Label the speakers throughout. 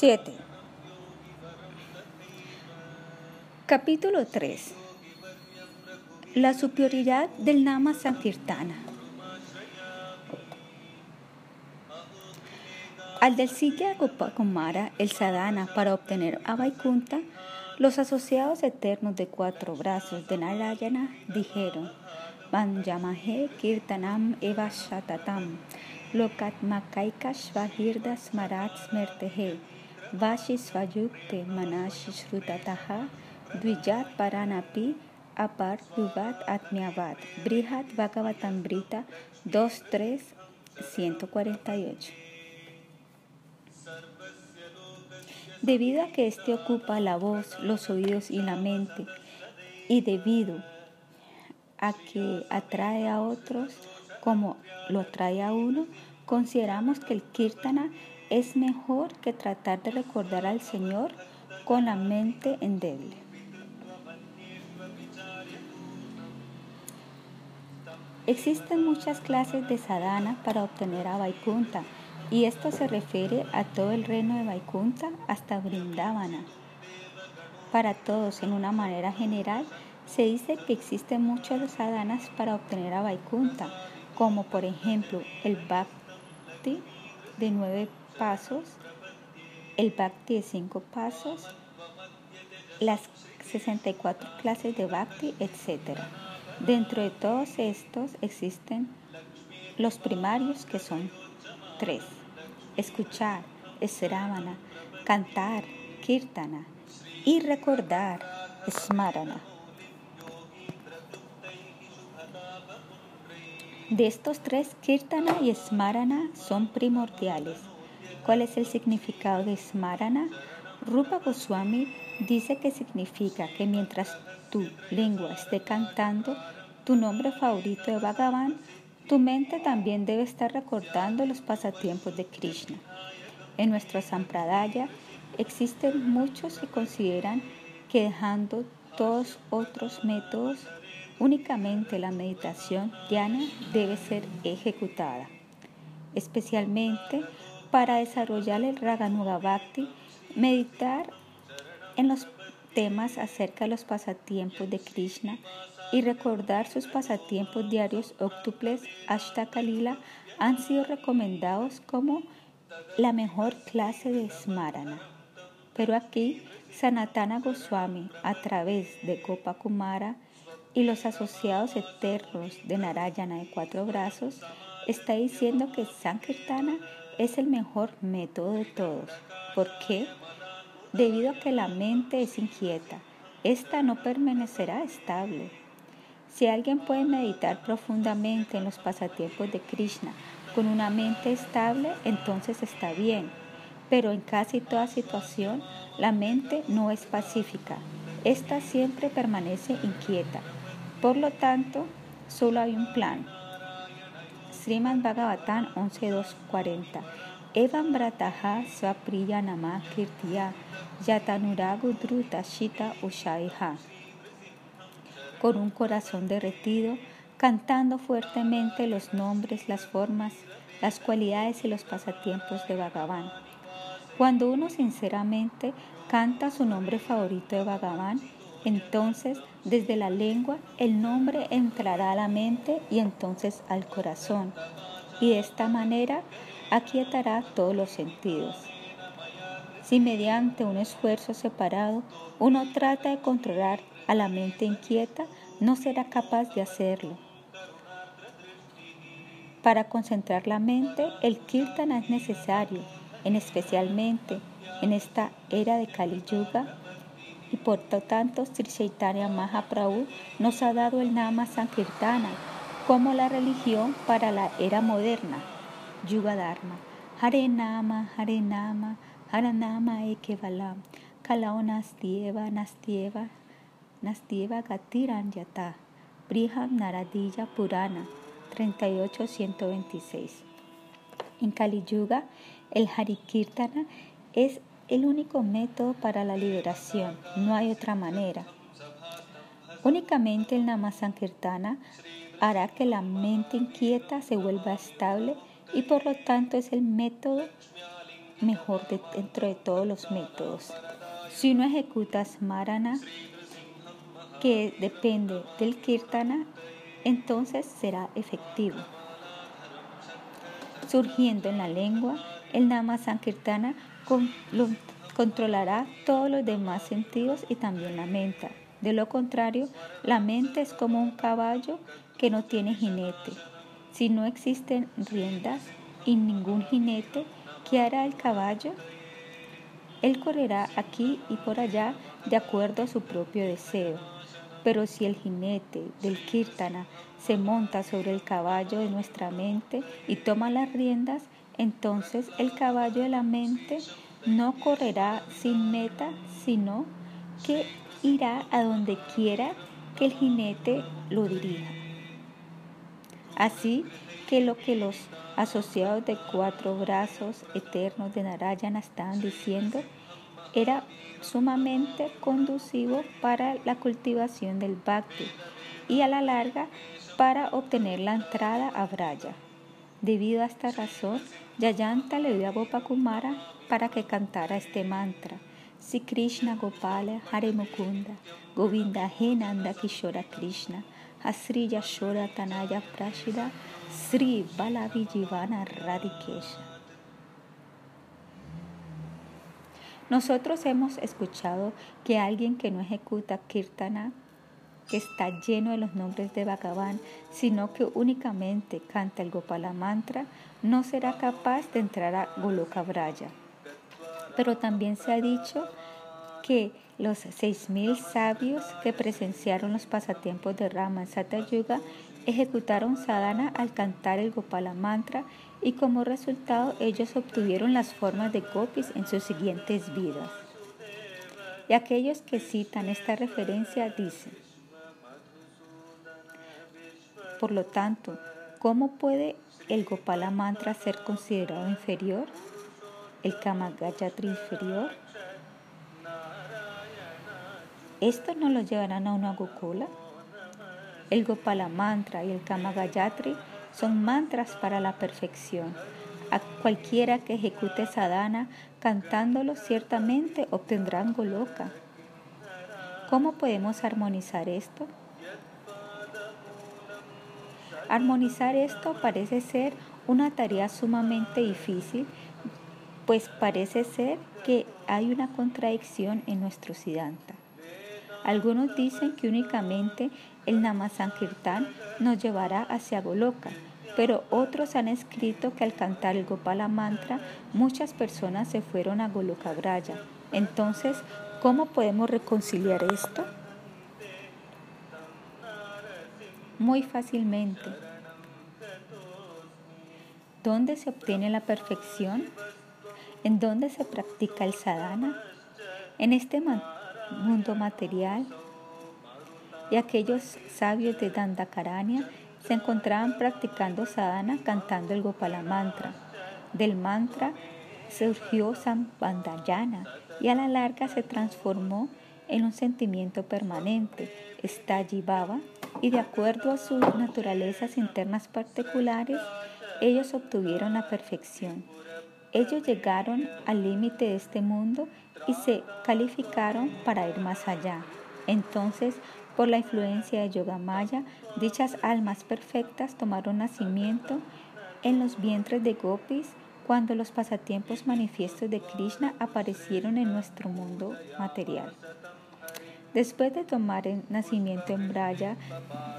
Speaker 1: 7. Capítulo 3. La superioridad del Nama Sankirtana. Al del sitio Gopakumara, el sadhana, para obtener a Vaikunta, los asociados eternos de cuatro brazos de Narayana dijeron: Vanjamahe Kirtanam Eva Shatatam Lokatmakaika Svahirda Smarat Smertehe Vashi Svayukte Manashi Shrutataha Dvijat Paranapi Apar Yuvat Atmiavat Brihat Bhagavatambrita 2.3 148 Debido a que éste ocupa la voz, los oídos y la mente, y debido a que atrae a otros, como lo trae a uno, consideramos que el kirtana es mejor que tratar de recordar al Señor con la mente endeble. Existen muchas clases de sadhana para obtener a Vaikunta y esto se refiere a todo el reino de Vaikunta hasta Brindavana. Para todos, en una manera general, se dice que existen muchas sadhanas para obtener a Vaikunta, como por ejemplo el Bhakti de nueve pasos, el Bhakti de cinco pasos, las 64 clases de Bhakti, etc. Dentro de todos estos existen los primarios que son tres. Escuchar, Sravana, cantar, Kirtana y recordar, Smarana. De estos tres, Kirtana y Smarana son primordiales. ¿Cuál es el significado de Smarana? Rupa Goswami dice que significa que mientras tu lengua esté cantando tu nombre favorito de Bhagavan, tu mente también debe estar recordando los pasatiempos de Krishna. En nuestra Sampradaya existen muchos que consideran que dejando todos otros métodos Únicamente la meditación dhyana debe ser ejecutada, especialmente para desarrollar el Raganuga Bhakti, meditar en los temas acerca de los pasatiempos de Krishna y recordar sus pasatiempos diarios óctuples Ashtakalila han sido recomendados como la mejor clase de Smarana. Pero aquí Sanatana Goswami, a través de Gopakumara, y los asociados eternos de Narayana de cuatro brazos, está diciendo que Sankirtana es el mejor método de todos. ¿Por qué? Debido a que la mente es inquieta, esta no permanecerá estable. Si alguien puede meditar profundamente en los pasatiempos de Krishna con una mente estable, entonces está bien. Pero en casi toda situación, la mente no es pacífica. Esta siempre permanece inquieta. Por lo tanto, solo hay un plan. Sriman Bhagavatam 11.2.40 Evam Brataha Svapriya Nama Kirtiya Yatanuragu Druta Shita Ushaiha Con un corazón derretido, cantando fuertemente los nombres, las formas, las cualidades y los pasatiempos de Bhagavan. Cuando uno sinceramente canta su nombre favorito de Bhagavan, entonces, desde la lengua, el nombre entrará a la mente y entonces al corazón. Y de esta manera aquietará todos los sentidos. Si mediante un esfuerzo separado uno trata de controlar a la mente inquieta, no será capaz de hacerlo. Para concentrar la mente, el kirtana es necesario, en especialmente en esta era de Kali Yuga y por tanto Sri Chaitanya Mahaprabhu nos ha dado el Nama Sankirtana como la religión para la era moderna, Yuga Dharma. Hare Nama, Hare Nama, Hare Nama Ekevalam, Kalao Nastieva, Nastieva, Nastieva Gatiran Yata, Briham Naradilla Purana, 38-126. En Kali Yuga, el Harikirtana es el único método para la liberación, no hay otra manera. Únicamente el Namasankirtana hará que la mente inquieta se vuelva estable y por lo tanto es el método mejor dentro de todos los métodos. Si uno ejecuta smarana, que depende del kirtana, entonces será efectivo. Surgiendo en la lengua, el nama sankirtana controlará todos los demás sentidos y también la mente. De lo contrario, la mente es como un caballo que no tiene jinete. Si no existen riendas y ningún jinete, ¿qué hará el caballo? Él correrá aquí y por allá de acuerdo a su propio deseo. Pero si el jinete del kirtana se monta sobre el caballo de nuestra mente y toma las riendas, entonces el caballo de la mente no correrá sin meta, sino que irá a donde quiera que el jinete lo dirija. Así que lo que los asociados de cuatro brazos eternos de Narayana estaban diciendo era sumamente conducivo para la cultivación del bhakti y a la larga para obtener la entrada a Braya. Debido a esta razón, Yayanta le dio a Gopakumara para que cantara este mantra. Si Krishna Gopala Hare Mukunda Govinda Henanda Kishora Krishna Asri Yashoda Tanaya Prashida Sri Balavijivana Radikesha. Nosotros hemos escuchado que alguien que no ejecuta kirtana, que está lleno de los nombres de Bhagavan, sino que únicamente canta el Gopala mantra, no será capaz de entrar a Goloka Braya. Pero también se ha dicho que los seis mil sabios que presenciaron los pasatiempos de Rama en Satyayuga ejecutaron sadhana al cantar el Gopala mantra y como resultado ellos obtuvieron las formas de gopis en sus siguientes vidas. Y aquellos que citan esta referencia dicen, por lo tanto, ¿cómo puede el Gopala mantra ser considerado inferior? ¿El Kamagayatri inferior? ¿Esto no lo llevarán a una Gokula? El Gopala mantra y el Kama Gayatri son mantras para la perfección. A cualquiera que ejecute sadhana cantándolo ciertamente obtendrán Goloka. ¿Cómo podemos armonizar esto? Armonizar esto parece ser una tarea sumamente difícil, pues parece ser que hay una contradicción en nuestro Siddhanta. Algunos dicen que únicamente el Namasankirtan nos llevará hacia Goloka, pero otros han escrito que al cantar el Gopala Mantra muchas personas se fueron a Goloka Braya. Entonces, ¿cómo podemos reconciliar esto? Muy fácilmente. ¿Dónde se obtiene la perfección? ¿En dónde se practica el sadhana? En este mundo material y aquellos sabios de Dandakaranya se encontraban practicando sadhana cantando el Gopala mantra. Del mantra surgió Sambandayana y a la larga se transformó en un sentimiento permanente, Baba, y de acuerdo a sus naturalezas internas particulares, ellos obtuvieron la perfección. Ellos llegaron al límite de este mundo y se calificaron para ir más allá. Entonces por la influencia de Yogamaya, dichas almas perfectas tomaron nacimiento en los vientres de gopis cuando los pasatiempos manifiestos de Krishna aparecieron en nuestro mundo material. Después de tomar el nacimiento en Braya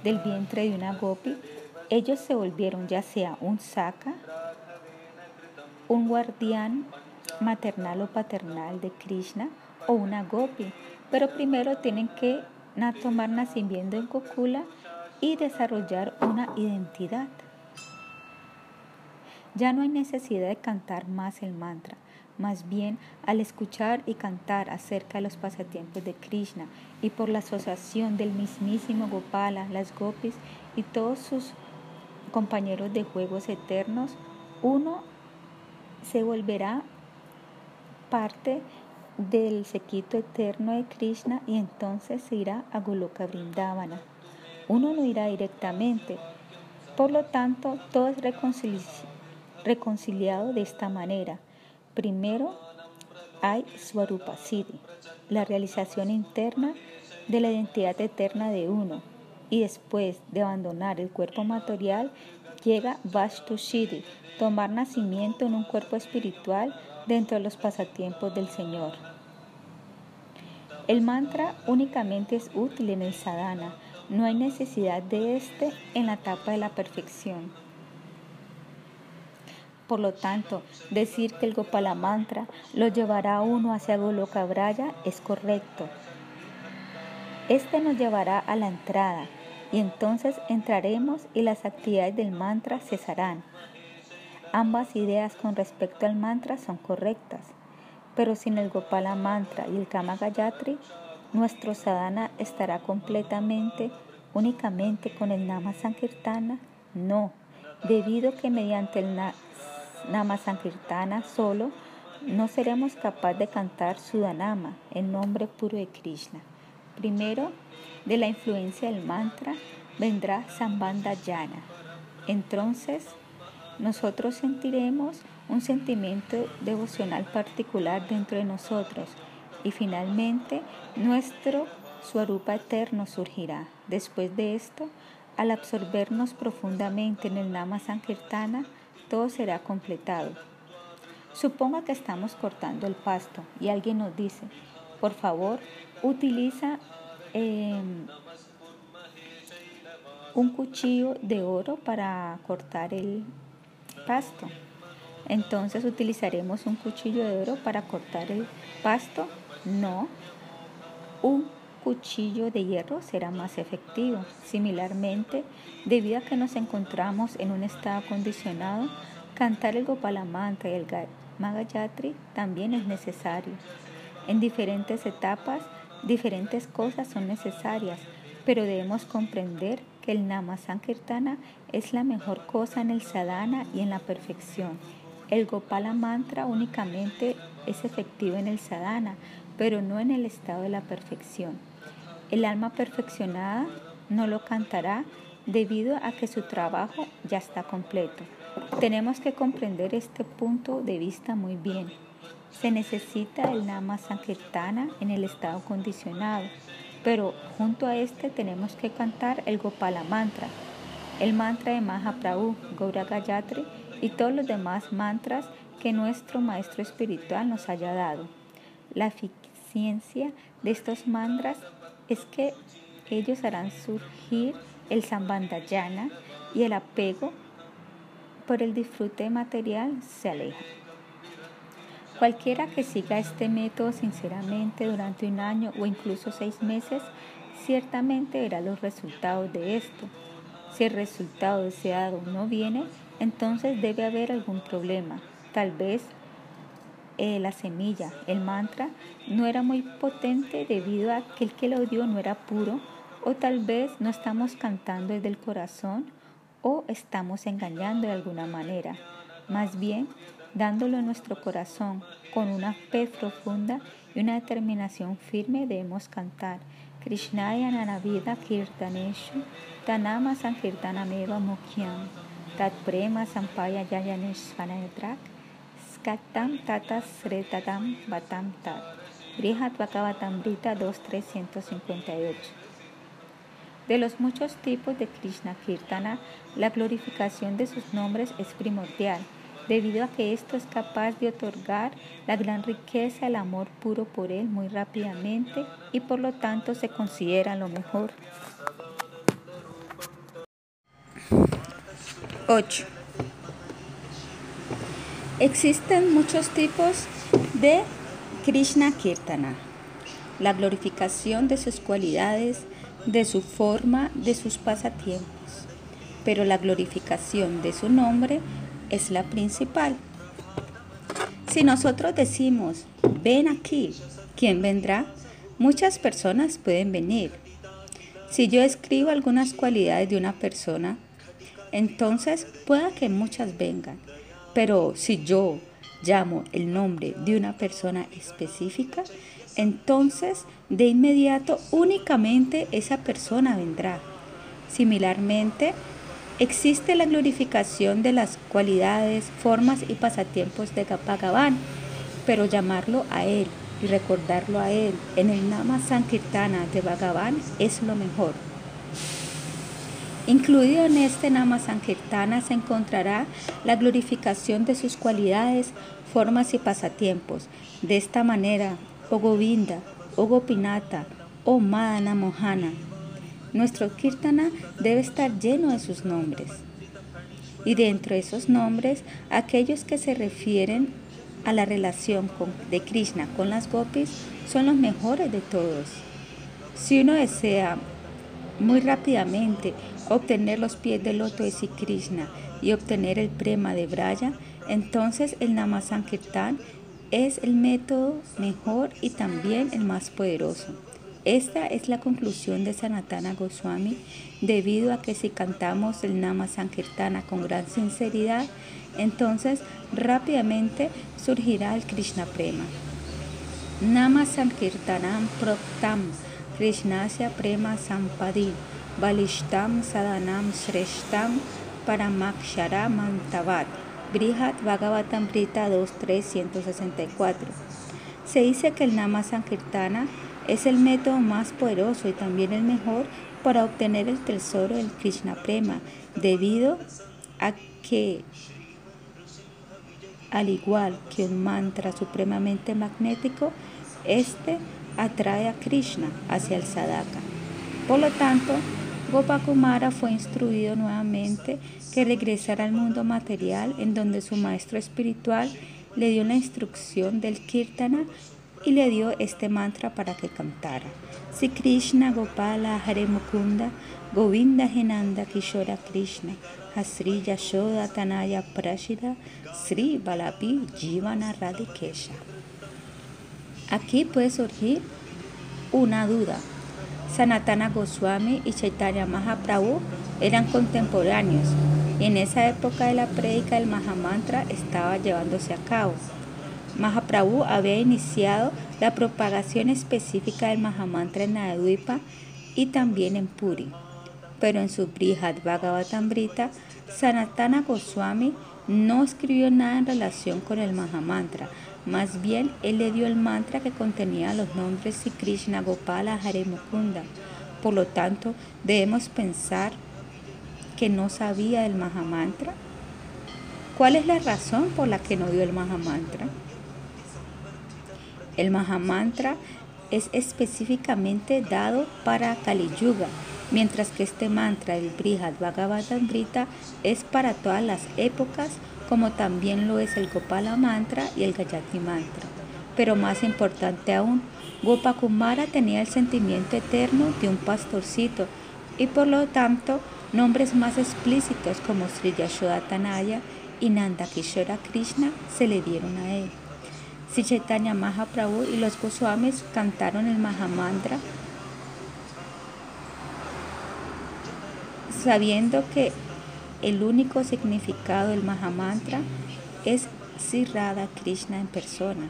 Speaker 1: del vientre de una gopi, ellos se volvieron ya sea un saka, un guardián maternal o paternal de Krishna o una gopi, pero primero tienen que tomar nacimiento en Gokula y desarrollar una identidad. Ya no hay necesidad de cantar más el mantra, más bien al escuchar y cantar acerca de los pasatiempos de Krishna y por la asociación del mismísimo Gopala, las gopis y todos sus compañeros de juegos eternos, uno se volverá parte del sequito eterno de Krishna y entonces se irá a Goloka Vrindavana. Uno no irá directamente, por lo tanto todo es reconciliado de esta manera, Primero hay Swarupa Siddhi, la realización interna de la identidad eterna de uno, y después de abandonar el cuerpo material llega Vastu Siddhi, tomar nacimiento en un cuerpo espiritual dentro de los pasatiempos del Señor. El mantra únicamente es útil en el sadhana, no hay necesidad de este en la etapa de la perfección. Por lo tanto, decir que el Gopala Mantra lo llevará a uno hacia Goloka Braya es correcto. Este nos llevará a la entrada y entonces entraremos y las actividades del mantra cesarán. Ambas ideas con respecto al mantra son correctas, pero sin el Gopala Mantra y el Kama Gayatri, nuestro sadhana estará completamente, únicamente con el Nama Sankirtana. No, debido que mediante el Nama Sankirtana solo no seremos capaces de cantar Sudanama, el nombre puro de Krishna. Primero, de la influencia del mantra vendrá Sambandha Yana. Entonces, nosotros sentiremos un sentimiento devocional particular dentro de nosotros y finalmente nuestro Swarupa eterno surgirá. Después de esto, al absorbernos profundamente en el Nama Sankirtana, todo será completado. Suponga que estamos cortando el pasto y alguien nos dice, por favor, utiliza em, un cuchillo de oro para cortar el pasto. Entonces utilizaremos un cuchillo de oro para cortar el pasto. No, un cuchillo de hierro será más efectivo. Similarmente, debido a que nos encontramos en un estado acondicionado, cantar el Gopalamanta y el Magayatri también es necesario. En diferentes etapas, diferentes cosas son necesarias, pero debemos comprender que el Nama Sankirtana es la mejor cosa en el sadhana y en la perfección. El Gopala Mantra únicamente es efectivo en el sadhana, pero no en el estado de la perfección. El alma perfeccionada no lo cantará debido a que su trabajo ya está completo. Tenemos que comprender este punto de vista muy bien. Se necesita el Nama Sankirtana en el estado condicionado, pero junto a este tenemos que cantar el Gopala Mantra, el mantra de Mahaprabhu, Gaura Gayatri y todos los demás mantras que nuestro maestro espiritual nos haya dado. La eficiencia de estos mantras es que ellos harán surgir el sambandayana y el apego por el disfrute material se aleja. Cualquiera que siga este método sinceramente durante un año o incluso seis meses, ciertamente verá los resultados de esto. Si el resultado deseado no viene, entonces debe haber algún problema. Tal vez eh, la semilla, el mantra, no era muy potente debido a que el que lo dio no era puro, o tal vez no estamos cantando desde el corazón o estamos engañando de alguna manera. Más bien, dándolo en nuestro corazón con una fe profunda y una determinación firme debemos cantar. Krishnaya Nanavida Kirtaneshu Tanama Sankirtanameva Mukhyam Tat Prema Sampaya Yayanesh Skatam Tata Sretatam Batam Tat Brihat Bhagavatamrita 2358 de los muchos tipos de Krishna Kirtana, la glorificación de sus nombres es primordial debido a que esto es capaz de otorgar la gran riqueza, el amor puro por Él muy rápidamente y por lo tanto se considera lo mejor. 8. Existen muchos tipos de Krishna Kirtana. La glorificación de sus cualidades, de su forma, de sus pasatiempos. Pero la glorificación de su nombre es la principal. Si nosotros decimos, ven aquí, ¿quién vendrá? Muchas personas pueden venir. Si yo escribo algunas cualidades de una persona, entonces pueda que muchas vengan. Pero si yo llamo el nombre de una persona específica, entonces de inmediato únicamente esa persona vendrá. Similarmente, Existe la glorificación de las cualidades, formas y pasatiempos de Bhagavan pero llamarlo a Él y recordarlo a Él en el Nama Sankirtana de Bhagavan es lo mejor. Incluido en este Nama Sankirtana se encontrará la glorificación de sus cualidades, formas y pasatiempos. De esta manera, O Govinda, O Gopinata, O Madana Mohana, nuestro Kirtana debe estar lleno de sus nombres. Y dentro de esos nombres, aquellos que se refieren a la relación de Krishna con las gopis son los mejores de todos. Si uno desea muy rápidamente obtener los pies del loto de Sri Krishna y obtener el prema de Braya, entonces el Namasankirtan es el método mejor y también el más poderoso. Esta es la conclusión de Sanatana Goswami, debido a que si cantamos el Nama Sankirtana con gran sinceridad, entonces rápidamente surgirá el Krishna Prema. Nama Sankirtanam Proktam Krishnasya Prema Sampadi Balishtam Sadanam Shreshtam Paramakshara Mantavat Brihat Bhagavatam Prita 2.3.164 Se dice que el Nama Sankirtana es el método más poderoso y también el mejor para obtener el tesoro del Krishna Prema, debido a que, al igual que un mantra supremamente magnético, este atrae a Krishna hacia el sadhaka. Por lo tanto, Gopakumara fue instruido nuevamente que regresara al mundo material en donde su maestro espiritual le dio la instrucción del kirtana y le dio este mantra para que cantara. Si Krishna Gopala Hare Mukunda Govinda Genanda Kishora Krishna Hasri Yashoda Tanaya Prashida Sri Balapi Jivana Radikesha. Aquí puede surgir una duda. Sanatana Goswami y Chaitanya Mahaprabhu eran contemporáneos y en esa época de la prédica del Mahamantra estaba llevándose a cabo. Mahaprabhu había iniciado la propagación específica del Mahamantra en Nayadvipa y también en Puri. Pero en su Brihad Bhagavatamrita, Sanatana Goswami no escribió nada en relación con el Mahamantra. Más bien, él le dio el mantra que contenía los nombres de Krishna, Gopala, Hare Mukunda. Por lo tanto, debemos pensar que no sabía el Mahamantra. ¿Cuál es la razón por la que no dio el Mahamantra? El Mahamantra es específicamente dado para Kali Yuga, mientras que este mantra, el Brihad Bhagavatamrita, es para todas las épocas, como también lo es el Gopala Mantra y el Gayatri Mantra. Pero más importante aún, Gopakumara tenía el sentimiento eterno de un pastorcito y por lo tanto nombres más explícitos como Sri Yashodatanaya y Nanda Kishora Krishna se le dieron a él. Si Chaitanya Mahaprabhu y los Goswamis cantaron el Mahamantra, sabiendo que el único significado del Mahamantra es Sirrada Krishna en persona,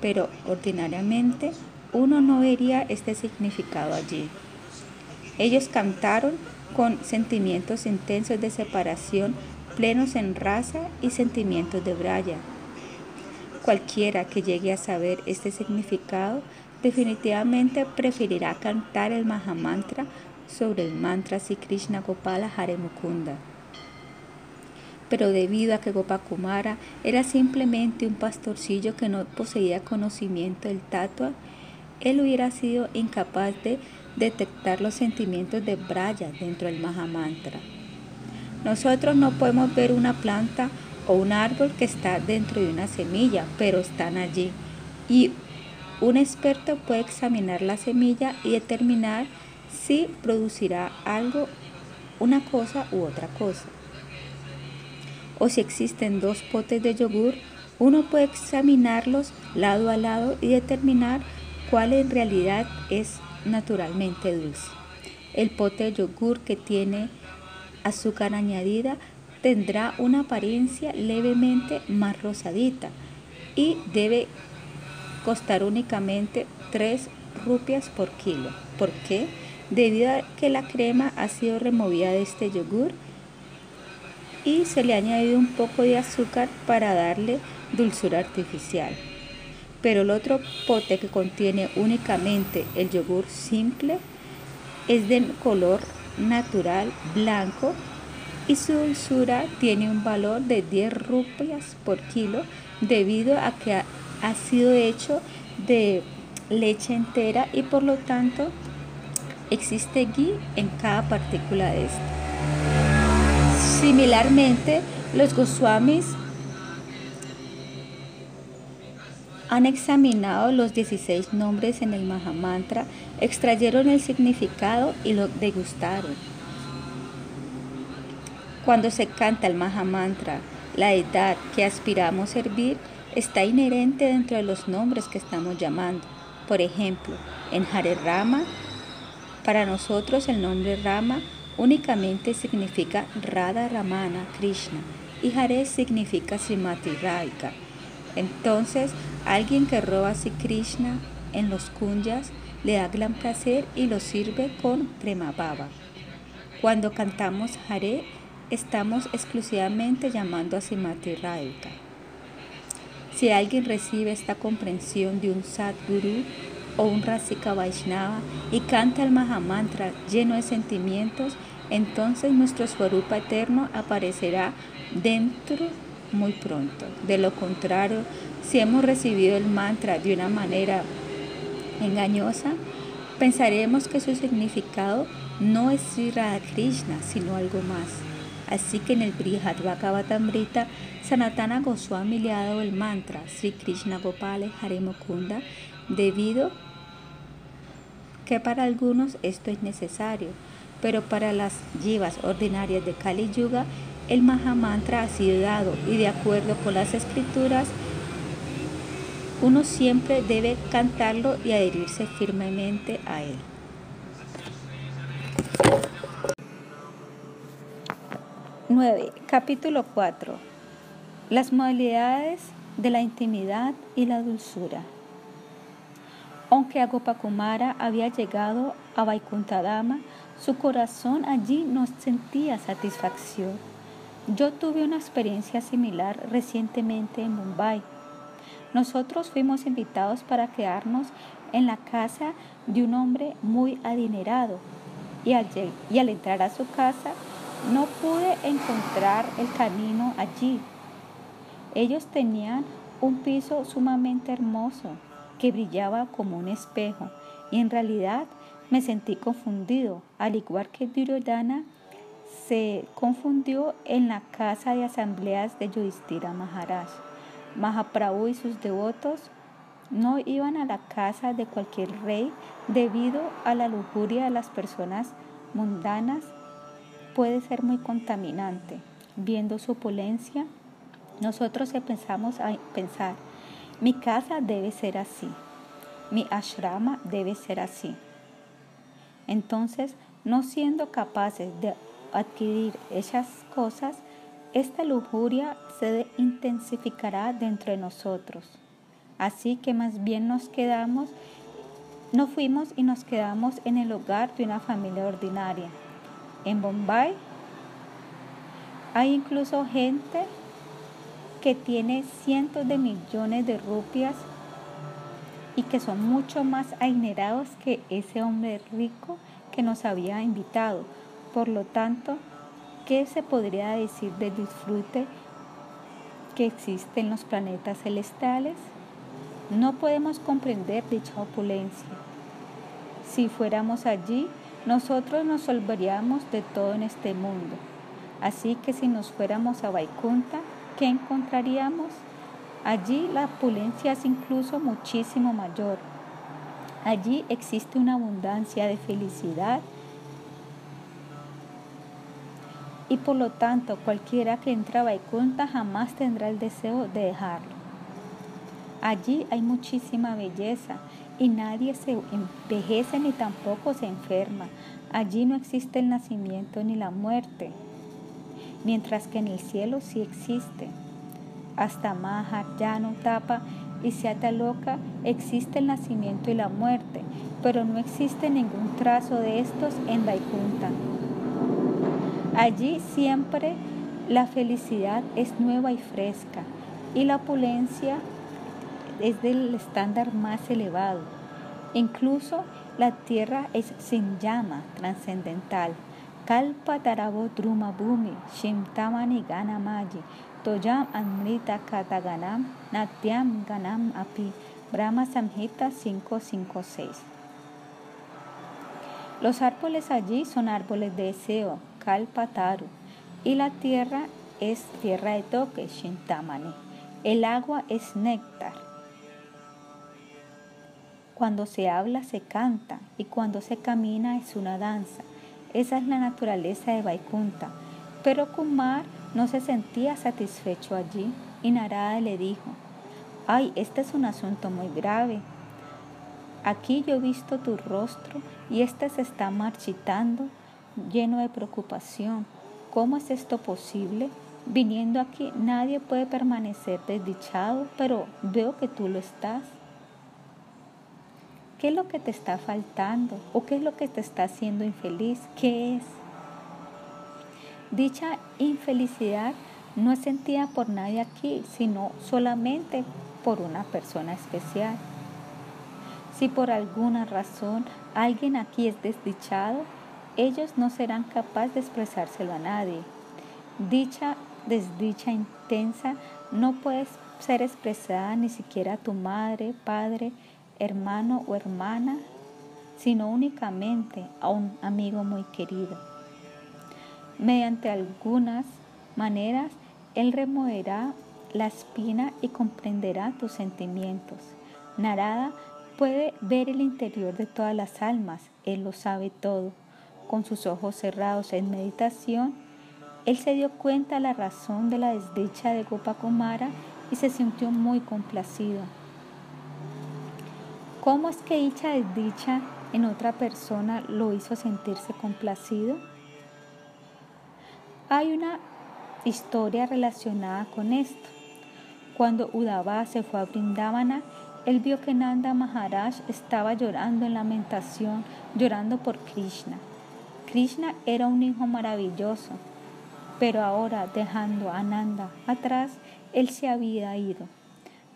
Speaker 1: pero ordinariamente uno no vería este significado allí. Ellos cantaron con sentimientos intensos de separación, plenos en raza y sentimientos de braya. Cualquiera que llegue a saber este significado definitivamente preferirá cantar el Mahamantra sobre el mantra Sri Krishna Gopala Hare Mukunda. Pero debido a que Gopakumara era simplemente un pastorcillo que no poseía conocimiento del tatua, él hubiera sido incapaz de detectar los sentimientos de Braya dentro del Mahamantra. Nosotros no podemos ver una planta o un árbol que está dentro de una semilla, pero están allí. Y un experto puede examinar la semilla y determinar si producirá algo, una cosa u otra cosa. O si existen dos potes de yogur, uno puede examinarlos lado a lado y determinar cuál en realidad es naturalmente dulce. El pote de yogur que tiene azúcar añadida tendrá una apariencia levemente más rosadita y debe costar únicamente 3 rupias por kilo. ¿Por qué? Debido a que la crema ha sido removida de este yogur y se le ha añadido un poco de azúcar para darle dulzura artificial. pero el otro pote que contiene únicamente el yogur simple es de color natural blanco y su dulzura tiene un valor de 10 rupias por kilo debido a que ha sido hecho de leche entera y por lo tanto existe ghee en cada partícula de este. Similarmente, los Goswamis han examinado los 16 nombres en el Mahamantra, extrayeron el significado y lo degustaron. Cuando se canta el Mahamantra, la edad que aspiramos servir está inherente dentro de los nombres que estamos llamando. Por ejemplo, en Hare Rama, para nosotros el nombre Rama únicamente significa Radha Ramana Krishna y Hare significa Srimati Radhika. Entonces, alguien que roba a Krishna en los kunyas le da gran placer y lo sirve con Prema Baba. Cuando cantamos Hare, estamos exclusivamente llamando a Srimati Radhika. Si alguien recibe esta comprensión de un Sadguru o un Rasika Vaishnava y canta el Mahamantra lleno de sentimientos, entonces nuestro Swarupa eterno aparecerá dentro muy pronto. De lo contrario, si hemos recibido el mantra de una manera engañosa, pensaremos que su significado no es Sri Radha Krishna, sino algo más. Así que en el Brihad Bhagavatamrita, Sanatana Goswami le ha dado el mantra Sri Krishna Gopale Hare Mukunda, debido que para algunos esto es necesario, pero para las yivas ordinarias de Kali Yuga, el Mahamantra ha sido dado y de acuerdo con las escrituras, uno siempre debe cantarlo y adherirse firmemente a él. 9. Capítulo 4. Las modalidades de la intimidad y la dulzura. Aunque Agopakumara había llegado a Vaikuntadama, su corazón allí no sentía satisfacción. Yo tuve una experiencia similar recientemente en Mumbai. Nosotros fuimos invitados para quedarnos en la casa de un hombre muy adinerado y al, y al entrar a su casa no pude encontrar el camino allí. Ellos tenían un piso sumamente hermoso que brillaba como un espejo y en realidad me sentí confundido, al igual que Duryodhana se confundió en la casa de asambleas de Yudhishthira Maharaj. Mahaprabhu y sus devotos no iban a la casa de cualquier rey debido a la lujuria de las personas mundanas puede ser muy contaminante. Viendo su opulencia, nosotros empezamos a pensar, mi casa debe ser así, mi ashrama debe ser así. Entonces, no siendo capaces de adquirir esas cosas, esta lujuria se intensificará dentro de nosotros. Así que más bien nos quedamos, no fuimos y nos quedamos en el hogar de una familia ordinaria. En Bombay hay incluso gente que tiene cientos de millones de rupias y que son mucho más adinerados que ese hombre rico que nos había invitado. Por lo tanto, ¿qué se podría decir de disfrute que existe en los planetas celestiales? No podemos comprender dicha opulencia. Si fuéramos allí, nosotros nos olvidaríamos de todo en este mundo. Así que si nos fuéramos a Vaikunta, ¿qué encontraríamos? Allí la opulencia es incluso muchísimo mayor. Allí existe una abundancia de felicidad y por lo tanto cualquiera que entra a Vaikunta jamás tendrá el deseo de dejarlo. Allí hay muchísima belleza y nadie se envejece ni tampoco se enferma. Allí no existe el nacimiento ni la muerte, mientras que en el cielo sí existe. Hasta Maha, Yano, Tapa y Seata Loca existe el nacimiento y la muerte, pero no existe ningún trazo de estos en Vaikunta. Allí siempre la felicidad es nueva y fresca y la opulencia es del estándar más elevado. Incluso la tierra es sin llama trascendental. Kalpa tarabo druma bhumi, shimtamani ganamaji, toyam amrita kataganam, natyam ganam api. Brahma Samhita 556. Los árboles allí son árboles de deseo, Kalpa Taru, y la tierra es tierra de toque, Shintamani. El agua es néctar. Cuando se habla se canta y cuando se camina es una danza. Esa es la naturaleza de Vaikunta. Pero Kumar no se sentía satisfecho allí y Narada le dijo, ay, este es un asunto muy grave. Aquí yo he visto tu rostro y este se está marchitando, lleno de preocupación. ¿Cómo es esto posible? Viniendo aquí nadie puede permanecer desdichado, pero veo que tú lo estás. ¿Qué es lo que te está faltando? ¿O qué es lo que te está haciendo infeliz? ¿Qué es? Dicha infelicidad no es sentida por nadie aquí, sino solamente por una persona especial. Si por alguna razón alguien aquí es desdichado, ellos no serán capaces de expresárselo a nadie. Dicha desdicha intensa no puede ser expresada ni siquiera a tu madre, padre, hermano o hermana, sino únicamente a un amigo muy querido. Mediante algunas maneras, Él removerá la espina y comprenderá tus sentimientos. Narada puede ver el interior de todas las almas, Él lo sabe todo. Con sus ojos cerrados en meditación, Él se dio cuenta de la razón de la desdicha de Gopakumara y se sintió muy complacido. ¿Cómo es que dicha desdicha en otra persona lo hizo sentirse complacido? Hay una historia relacionada con esto. Cuando Udava se fue a Brindavana, él vio que Nanda Maharaj estaba llorando en lamentación, llorando por Krishna. Krishna era un hijo maravilloso, pero ahora dejando a Nanda atrás, él se había ido.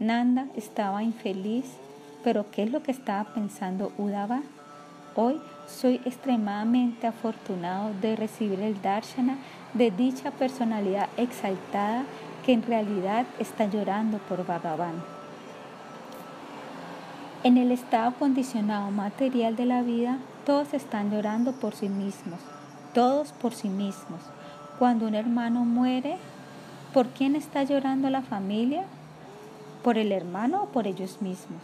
Speaker 1: Nanda estaba infeliz pero ¿qué es lo que estaba pensando Udava? Hoy soy extremadamente afortunado de recibir el darshana de dicha personalidad exaltada que en realidad está llorando por Bhagavan. En el estado condicionado material de la vida, todos están llorando por sí mismos, todos por sí mismos. Cuando un hermano muere, ¿por quién está llorando la familia? ¿Por el hermano o por ellos mismos?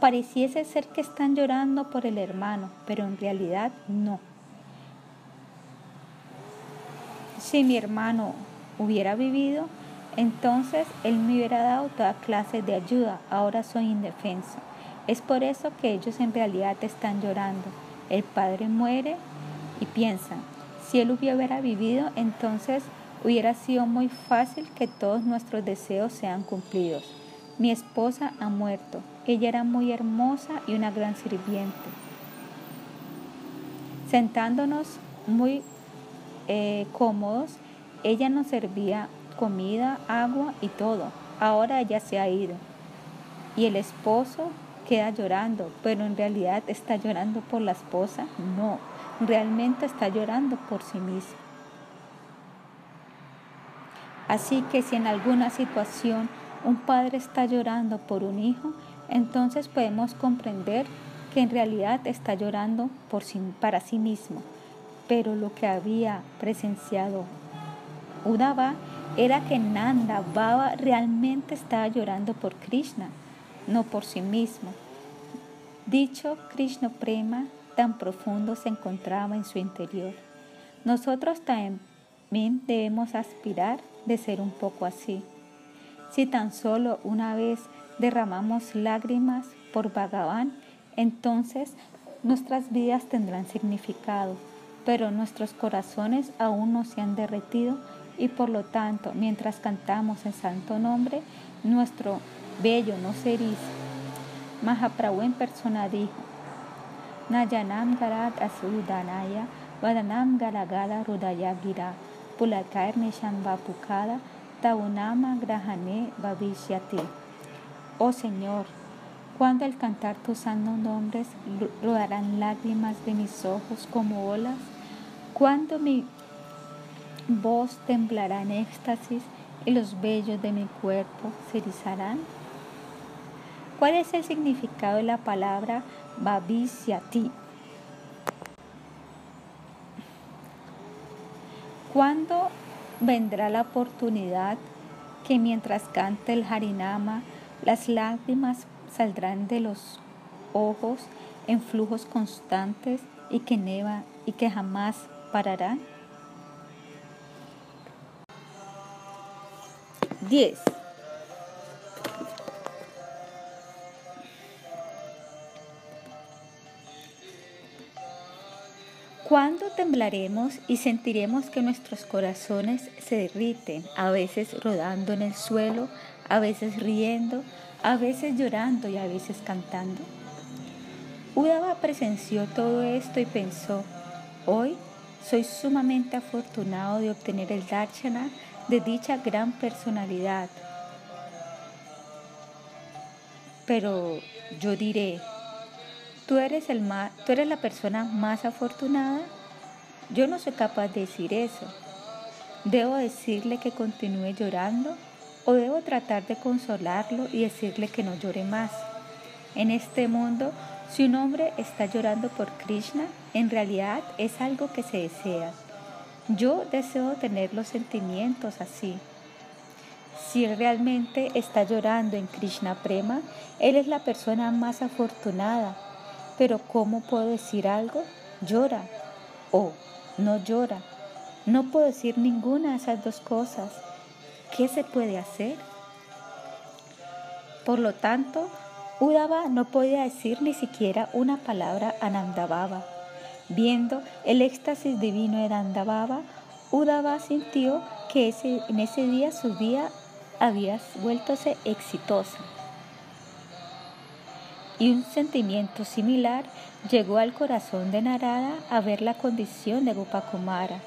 Speaker 1: Pareciese ser que están llorando por el hermano, pero en realidad no. Si mi hermano hubiera vivido, entonces él me hubiera dado toda clase de ayuda. Ahora soy indefenso. Es por eso que ellos en realidad están llorando. El padre muere y piensan, si él hubiera vivido, entonces hubiera sido muy fácil que todos nuestros deseos sean cumplidos. Mi esposa ha muerto. Ella era muy hermosa y una gran sirviente. Sentándonos muy eh, cómodos, ella nos servía comida, agua y todo. Ahora ella se ha ido. Y el esposo queda llorando, pero en realidad está llorando por la esposa. No, realmente está llorando por sí mismo. Así que si en alguna situación un padre está llorando por un hijo, entonces podemos comprender que en realidad está llorando por para sí mismo. Pero lo que había presenciado Udava era que Nanda Baba realmente estaba llorando por Krishna, no por sí mismo. Dicho Krishna Prema tan profundo se encontraba en su interior. Nosotros también debemos aspirar de ser un poco así. Si tan solo una vez derramamos lágrimas por Bhagavan, entonces nuestras vidas tendrán significado, pero nuestros corazones aún no se han derretido y por lo tanto, mientras cantamos en santo nombre, nuestro vello no se eriza. Mahaprabhu en persona dijo, Nayanam Garat Asudanaya, Vadanam Galagala Rudaya Gira, Pulakar Nishambapukada, Taunama Grahane Bavishyate. Oh Señor, cuando al cantar tus santos nombres rodarán lágrimas de mis ojos como olas, cuando mi voz temblará en éxtasis y los vellos de mi cuerpo se erizarán. ¿Cuál es el significado de la palabra ti? ¿Cuándo vendrá la oportunidad que mientras cante el Harinama, las lágrimas saldrán de los ojos en flujos constantes y que neva y que jamás pararán? 10. ¿Cuándo temblaremos y sentiremos que nuestros corazones se derriten, a veces rodando en el suelo, a veces riendo, a veces llorando y a veces cantando? Udava presenció todo esto y pensó, hoy soy sumamente afortunado de obtener el darshana de dicha gran personalidad. Pero yo diré, ¿tú eres, el ¿tú eres la persona más afortunada? Yo no soy capaz de decir eso. ¿Debo decirle que continúe llorando o debo tratar de consolarlo y decirle que no llore más? En este mundo, si un hombre está llorando por Krishna, en realidad es algo que se desea. Yo deseo tener los sentimientos así. Si realmente está llorando en Krishna Prema, él es la persona más afortunada. Pero ¿cómo puedo decir algo? Llora o no llora. No puedo decir ninguna de esas dos cosas. ¿Qué se puede hacer? Por lo tanto, Udava no podía decir ni siquiera una palabra a Nandababa. Viendo el éxtasis divino de Nandababa, Udava sintió que ese, en ese día su día había vueltose exitosa. Y un sentimiento similar llegó al corazón de Narada a ver la condición de Gopakumara.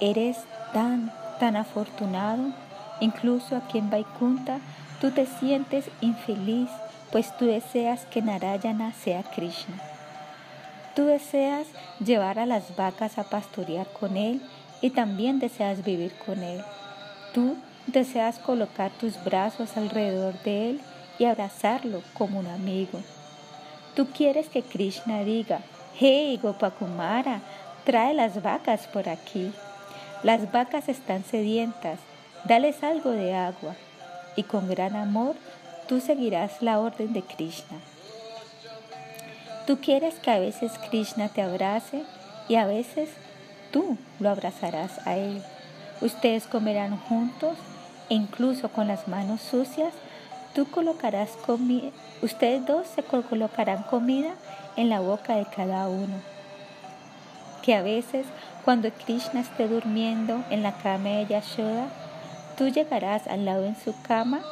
Speaker 1: Eres tan, tan afortunado, incluso aquí en Vaikunta, tú te sientes infeliz, pues tú deseas que Narayana sea Krishna. Tú deseas llevar a las vacas a pastorear con Él y también deseas vivir con Él. Tú deseas colocar tus brazos alrededor de Él y abrazarlo como un amigo. Tú quieres que Krishna diga, hey Gopakumara, trae las vacas por aquí. Las vacas están sedientas, dales algo de agua. Y con gran amor tú seguirás la orden de Krishna. Tú quieres que a veces Krishna te abrace y a veces tú lo abrazarás a él. Ustedes comerán juntos e incluso con las manos sucias. Tú colocarás ustedes dos se colocarán comida en la boca de cada uno. Que a veces cuando Krishna esté durmiendo en la cama de Yashoda, tú llegarás al lado en su cama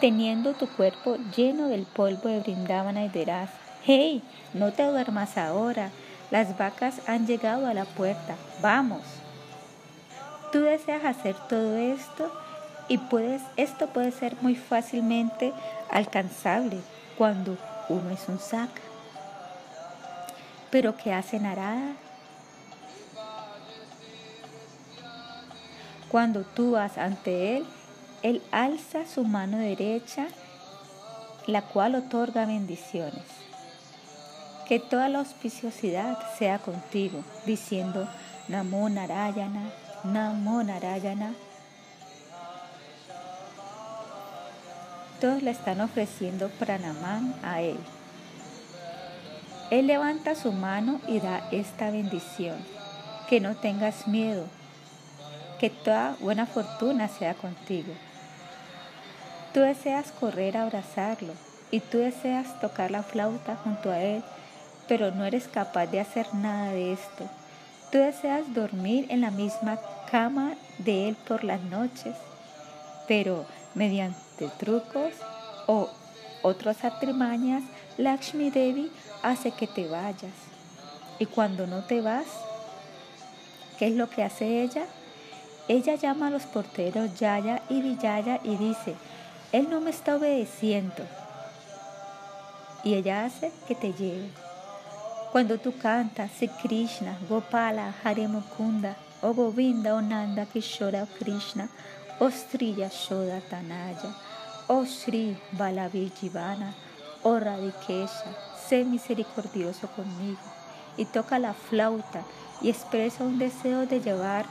Speaker 1: teniendo tu cuerpo lleno del polvo de Brindavana y dirás, hey, no te duermas ahora, las vacas han llegado a la puerta, vamos. Tú deseas hacer todo esto y puedes, esto puede ser muy fácilmente alcanzable cuando uno es un saca. Pero ¿qué hace Narada? Cuando tú vas ante él, él alza su mano derecha, la cual otorga bendiciones. Que toda la auspiciosidad sea contigo, diciendo Namo Narayana, Namo Narayana. Todos le están ofreciendo pranamán a él. Él levanta su mano y da esta bendición. Que no tengas miedo, que toda buena fortuna sea contigo. Tú deseas correr a abrazarlo y tú deseas tocar la flauta junto a él, pero no eres capaz de hacer nada de esto. Tú deseas dormir en la misma cama de él por las noches, pero mediante trucos o otras atrimañas, Lakshmi Devi hace que te vayas. Y cuando no te vas, ¿qué es lo que hace ella? Ella llama a los porteros Yaya y Vijaya y dice, él no me está obedeciendo. Y ella hace que te lleve. Cuando tú cantas, si Krishna, Gopala, Hare Mukunda, o Govinda, o Nanda, Kishora, Krishna, o Sri Yashoda Tanaya, o Sri Balavijivana, o Radikesha, sé misericordioso conmigo y toca la flauta y expresa un deseo de llevar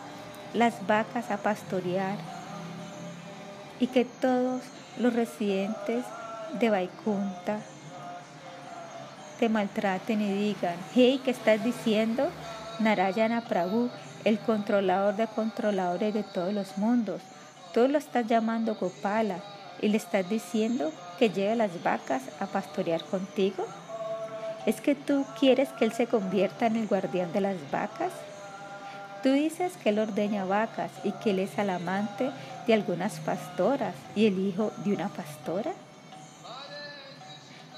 Speaker 1: las vacas a pastorear y que todos los residentes de Vaikunta te maltraten y digan, hey, ¿qué estás diciendo? Narayana Prabhu, el controlador de controladores de todos los mundos. Tú lo estás llamando Gopala y le estás diciendo que lleve las vacas a pastorear contigo. ¿Es que tú quieres que él se convierta en el guardián de las vacas? Tú dices que él ordeña vacas y que él es el amante de algunas pastoras y el hijo de una pastora.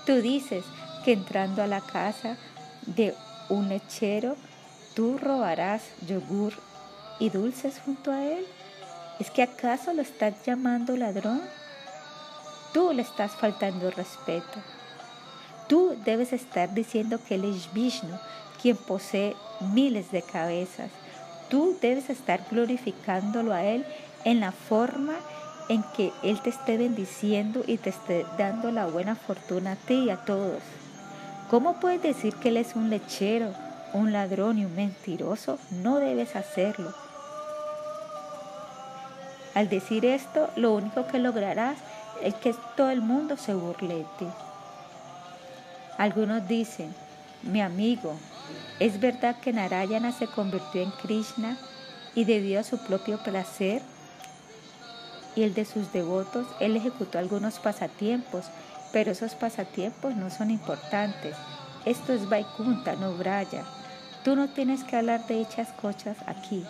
Speaker 1: Tú dices que entrando a la casa de un lechero, tú robarás yogur y dulces junto a él. ¿Es que acaso lo estás llamando ladrón? Tú le estás faltando respeto. Tú debes estar diciendo que él es Vishnu, quien posee miles de cabezas tú debes estar glorificándolo a Él en la forma en que Él te esté bendiciendo y te esté dando la buena fortuna a ti y a todos. ¿Cómo puedes decir que Él es un lechero, un ladrón y un mentiroso? No debes hacerlo. Al decir esto, lo único que lograrás es que todo el mundo se burle de ti. Algunos dicen, mi amigo, es verdad que Narayana se convirtió en Krishna y debido a su propio placer y el de sus devotos, él ejecutó algunos pasatiempos, pero esos pasatiempos no son importantes. Esto es Vaikunta, no Braya. Tú no tienes que hablar de hechas cosas aquí.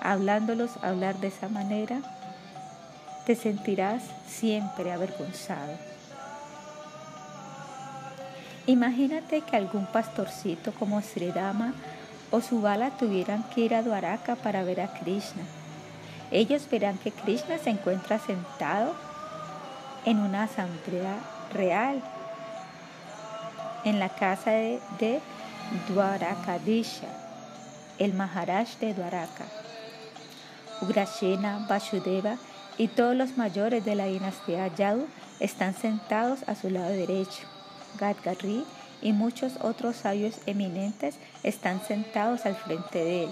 Speaker 1: Hablándolos, hablar de esa manera, te sentirás siempre avergonzado. Imagínate que algún pastorcito como Sridama o Subala tuvieran que ir a Dwaraka para ver a Krishna. Ellos verán que Krishna se encuentra sentado en una asamblea real en la casa de, de Dwarakadisha, el Maharaj de Dwaraka. Ugrashena, Vasudeva y todos los mayores de la dinastía Yadu están sentados a su lado derecho. Gadgari y muchos otros sabios eminentes están sentados al frente de él.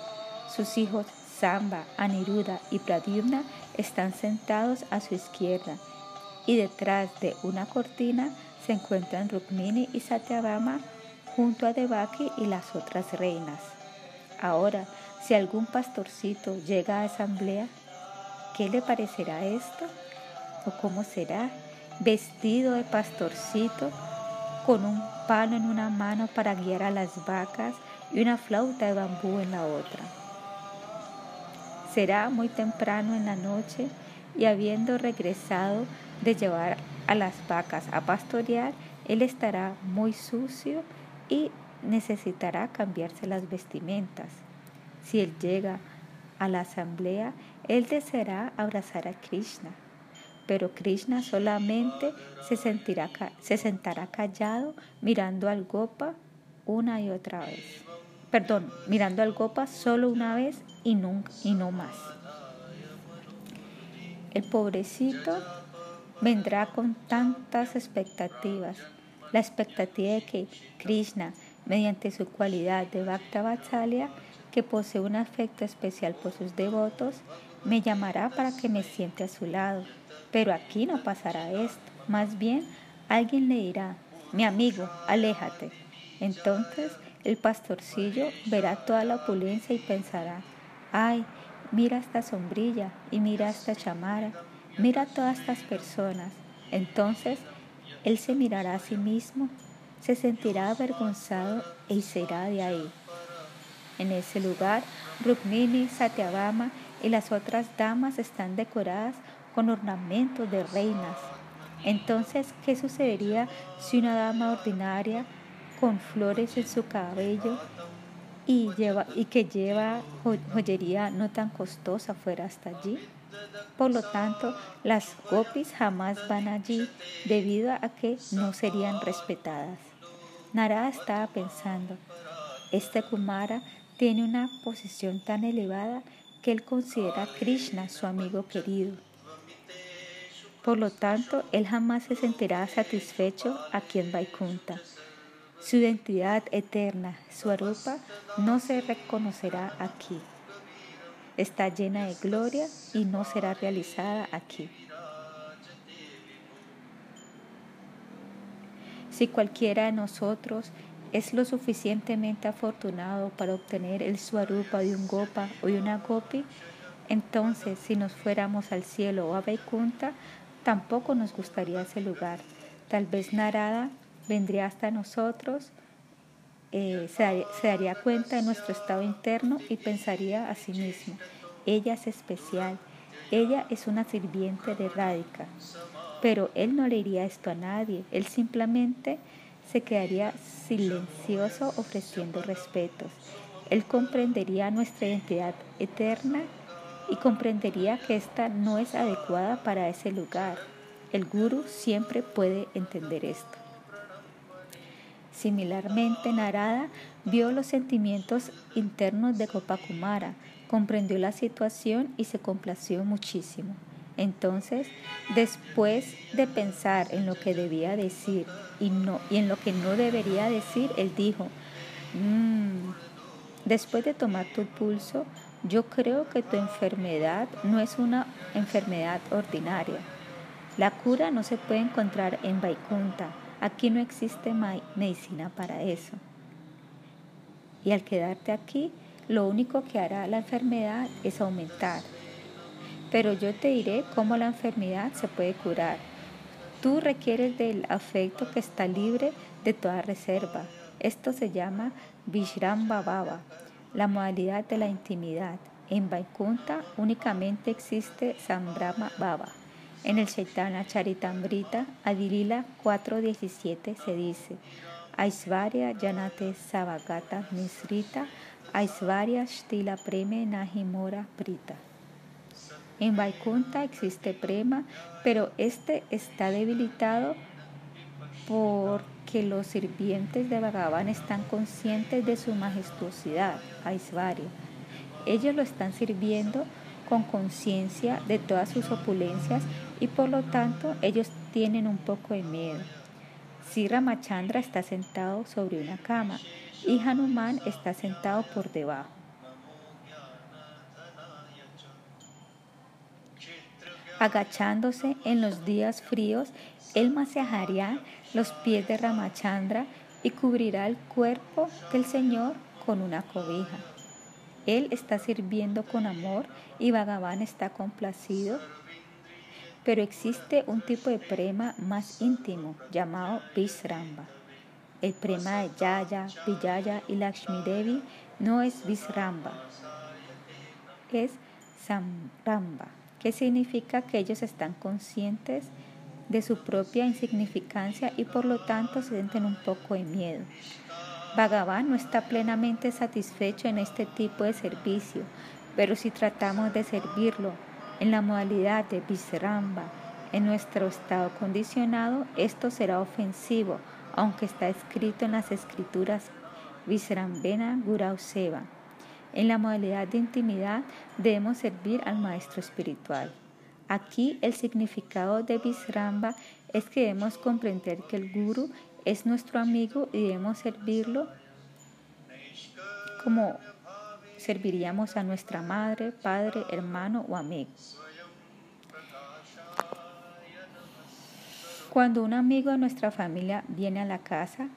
Speaker 1: Sus hijos Samba, Aniruddha y Pradyumna están sentados a su izquierda y detrás de una cortina se encuentran Rukmini y Satyabama junto a Devaki y las otras reinas. Ahora, si algún pastorcito llega a asamblea, ¿qué le parecerá esto? ¿O cómo será? Vestido de pastorcito con un palo en una mano para guiar a las vacas y una flauta de bambú en la otra. Será muy temprano en la noche y habiendo regresado de llevar a las vacas a pastorear, él estará muy sucio y necesitará cambiarse las vestimentas. Si él llega a la asamblea, él deseará abrazar a Krishna pero Krishna solamente se, sentirá, se sentará callado mirando al Gopa una y otra vez. Perdón, mirando al Gopa solo una vez y, nunca, y no más. El pobrecito vendrá con tantas expectativas. La expectativa de que Krishna, mediante su cualidad de Bhakta Vatsalya, que posee un afecto especial por sus devotos, me llamará para que me siente a su lado pero aquí no pasará esto. Más bien, alguien le dirá, mi amigo, aléjate. Entonces el pastorcillo verá toda la opulencia y pensará, ay, mira esta sombrilla y mira esta chamara, mira a todas estas personas. Entonces él se mirará a sí mismo, se sentirá avergonzado e se irá de ahí. En ese lugar, Rukmini, Satyabama y las otras damas están decoradas con ornamentos de reinas. Entonces, ¿qué sucedería si una dama ordinaria con flores en su cabello y, lleva, y que lleva joyería no tan costosa fuera hasta allí? Por lo tanto, las gopis jamás van allí debido a que no serían respetadas. Narada estaba pensando, este Kumara tiene una posición tan elevada que él considera a Krishna su amigo querido. Por lo tanto, él jamás se sentirá satisfecho aquí en Vaikunta. Su identidad eterna, su arupa, no se reconocerá aquí. Está llena de gloria y no será realizada aquí. Si cualquiera de nosotros es lo suficientemente afortunado para obtener el suarupa de un gopa o de una gopi, entonces si nos fuéramos al cielo o a Vaikunta, tampoco nos gustaría ese lugar. Tal vez Narada vendría hasta nosotros, eh, se, daría cuenta de nuestro estado interno y pensaría a sí mismo, ella es especial, ella es una sirviente de Radhika. Pero él no le diría esto a nadie, él simplemente se quedaría silencioso ofreciendo respetos. Él comprendería nuestra identidad eterna y comprendería que esta no es adecuada para ese lugar. El guru siempre puede entender esto. Similarmente, Narada vio los sentimientos internos de Gopakumara, comprendió la situación y se complació muchísimo. Entonces, después de pensar en lo que debía decir y en lo que no debería decir, él dijo, mm, después de tomar tu pulso, yo creo que tu enfermedad no es una enfermedad ordinaria. La cura no se puede encontrar en Vaikunta. Aquí no existe medicina para eso. Y al quedarte aquí, lo único que hará la enfermedad es aumentar. Pero yo te diré cómo la enfermedad se puede curar. Tú requieres del afecto que está libre de toda reserva. Esto se llama Vishramba Baba, la modalidad de la intimidad. En Vaikunta únicamente existe Sambrama Baba. En el Chaitanya Charitamrita, Adilila 4.17 se dice, Aisvarya Janate Savagata Misrita, Aisvarya Shtila Preme Nahimora Prita. En Vaikunta existe prema, pero este está debilitado porque los sirvientes de Bhagavan están conscientes de su majestuosidad, Aisvarya. Ellos lo están sirviendo con conciencia de todas sus opulencias y por lo tanto ellos tienen un poco de miedo. Si Ramachandra está sentado sobre una cama y Hanuman está sentado por debajo. Agachándose en los días fríos, él masajaría los pies de Ramachandra y cubrirá el cuerpo del Señor con una cobija. Él está sirviendo con amor y Bhagavan está complacido. Pero existe un tipo de prema más íntimo llamado Visramba. El prema de Yaya, Vijaya y Lakshmi Devi no es Visramba, es Samramba que significa que ellos están conscientes de su propia insignificancia y por lo tanto sienten un poco de miedo. Bhagavan no está plenamente satisfecho en este tipo de servicio, pero si tratamos de servirlo en la modalidad de Visramba, en nuestro estado condicionado, esto será ofensivo, aunque está escrito en las escrituras Visrambena Gurau Seva. En la modalidad de intimidad debemos servir al maestro espiritual. Aquí el significado de Visramba es que debemos comprender que el guru es nuestro amigo y debemos servirlo como serviríamos a nuestra madre, padre, hermano o amigo. Cuando un amigo de nuestra familia viene a la casa,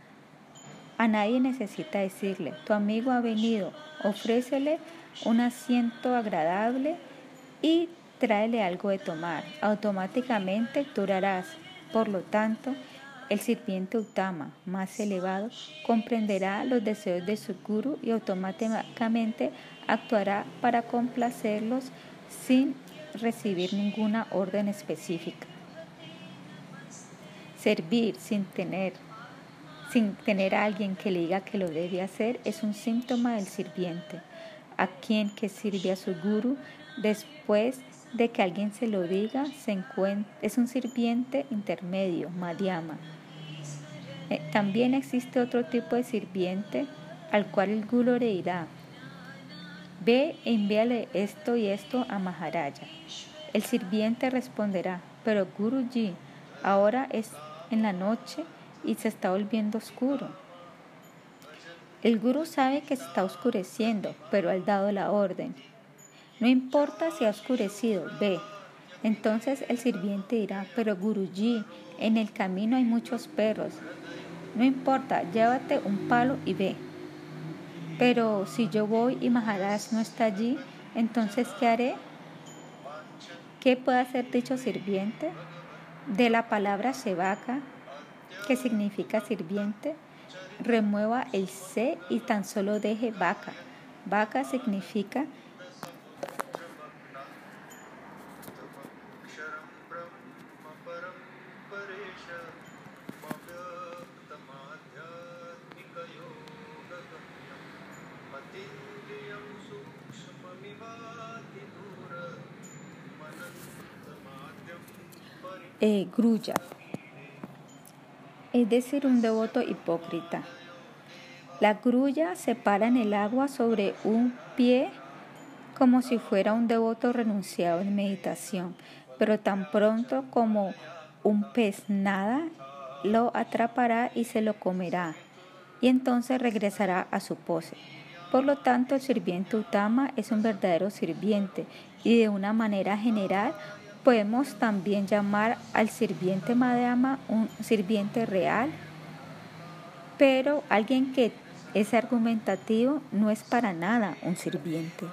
Speaker 1: a nadie necesita decirle, tu amigo ha venido, ofrécele un asiento agradable y tráele algo de tomar. Automáticamente durarás. Por lo tanto, el sirviente Utama más elevado comprenderá los deseos de su guru y automáticamente actuará para complacerlos sin recibir ninguna orden específica. Servir sin tener sin tener a alguien que le diga que lo debe hacer, es un síntoma del sirviente, a quien que sirve a su guru después de que alguien se lo diga, es un sirviente intermedio, Madhyama. Eh, también existe otro tipo de sirviente al cual el Guru le dirá, ve e envíale esto y esto a Maharaja. El sirviente responderá, pero Guruji, ahora es en la noche y se está volviendo oscuro. El gurú sabe que se está oscureciendo, pero ha dado la orden. No importa si ha oscurecido, ve. Entonces el sirviente dirá, pero Guruji, en el camino hay muchos perros. No importa, llévate un palo y ve. Pero si yo voy y Maharaj no está allí, entonces ¿qué haré? ¿Qué puede hacer dicho sirviente? De la palabra sevaka, que significa sirviente, remueva el C y tan solo deje vaca. Vaca significa eh, grulla es decir, un devoto hipócrita. La grulla se para en el agua sobre un pie como si fuera un devoto renunciado en meditación, pero tan pronto como un pez nada, lo atrapará y se lo comerá, y entonces regresará a su pose. Por lo tanto, el sirviente Utama es un verdadero sirviente y de una manera general Podemos también llamar al sirviente Madama un sirviente real, pero alguien que es argumentativo no es para nada un sirviente.